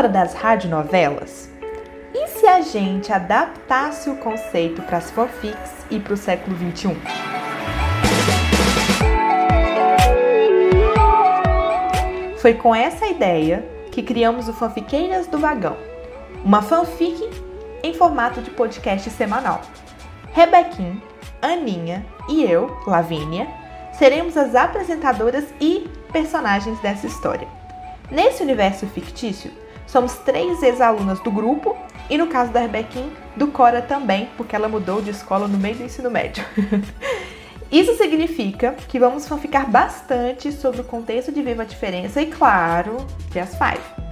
Lembra das radionovelas? E se a gente adaptasse o conceito para as fanfics e para o século XXI? Foi com essa ideia que criamos o Fanfiqueiras do Vagão, uma fanfic em formato de podcast semanal. Rebequim, Aninha e eu, Lavínia, seremos as apresentadoras e personagens dessa história. Nesse universo fictício, somos três ex-alunas do grupo e, no caso da Rebequim, do Cora também, porque ela mudou de escola no meio do ensino médio. Isso significa que vamos ficar bastante sobre o contexto de Viva a Diferença e, claro, As Five.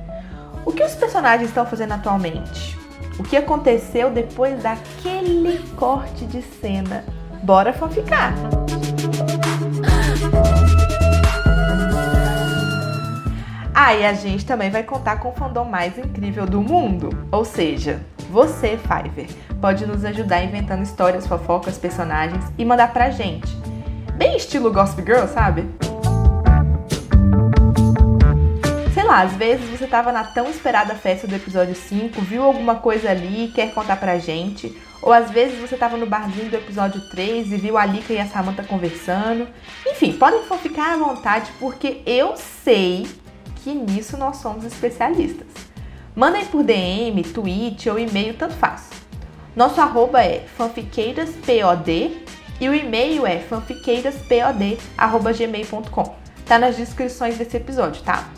O que os personagens estão fazendo atualmente? O que aconteceu depois daquele corte de cena? Bora fanficar! E a gente também vai contar com o fandom mais incrível do mundo. Ou seja, você, Fiverr, pode nos ajudar inventando histórias, fofocas, personagens e mandar pra gente. Bem estilo Gossip Girl, sabe? Sei lá, às vezes você tava na tão esperada festa do episódio 5, viu alguma coisa ali e quer contar pra gente. Ou às vezes você tava no barzinho do episódio 3 e viu a Lika e a Samantha conversando. Enfim, podem ficar à vontade porque eu sei que nisso nós somos especialistas. Mandem por DM, tweet ou e-mail, tanto faz. Nosso arroba é fanfiqueiraspod e o e-mail é fanfiqueiraspod.gmail.com. Tá nas descrições desse episódio, tá?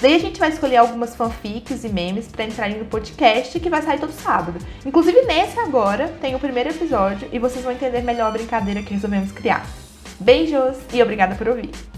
Daí a gente vai escolher algumas fanfics e memes para entrar no podcast que vai sair todo sábado. Inclusive nesse agora tem o primeiro episódio e vocês vão entender melhor a brincadeira que resolvemos criar. Beijos e obrigada por ouvir!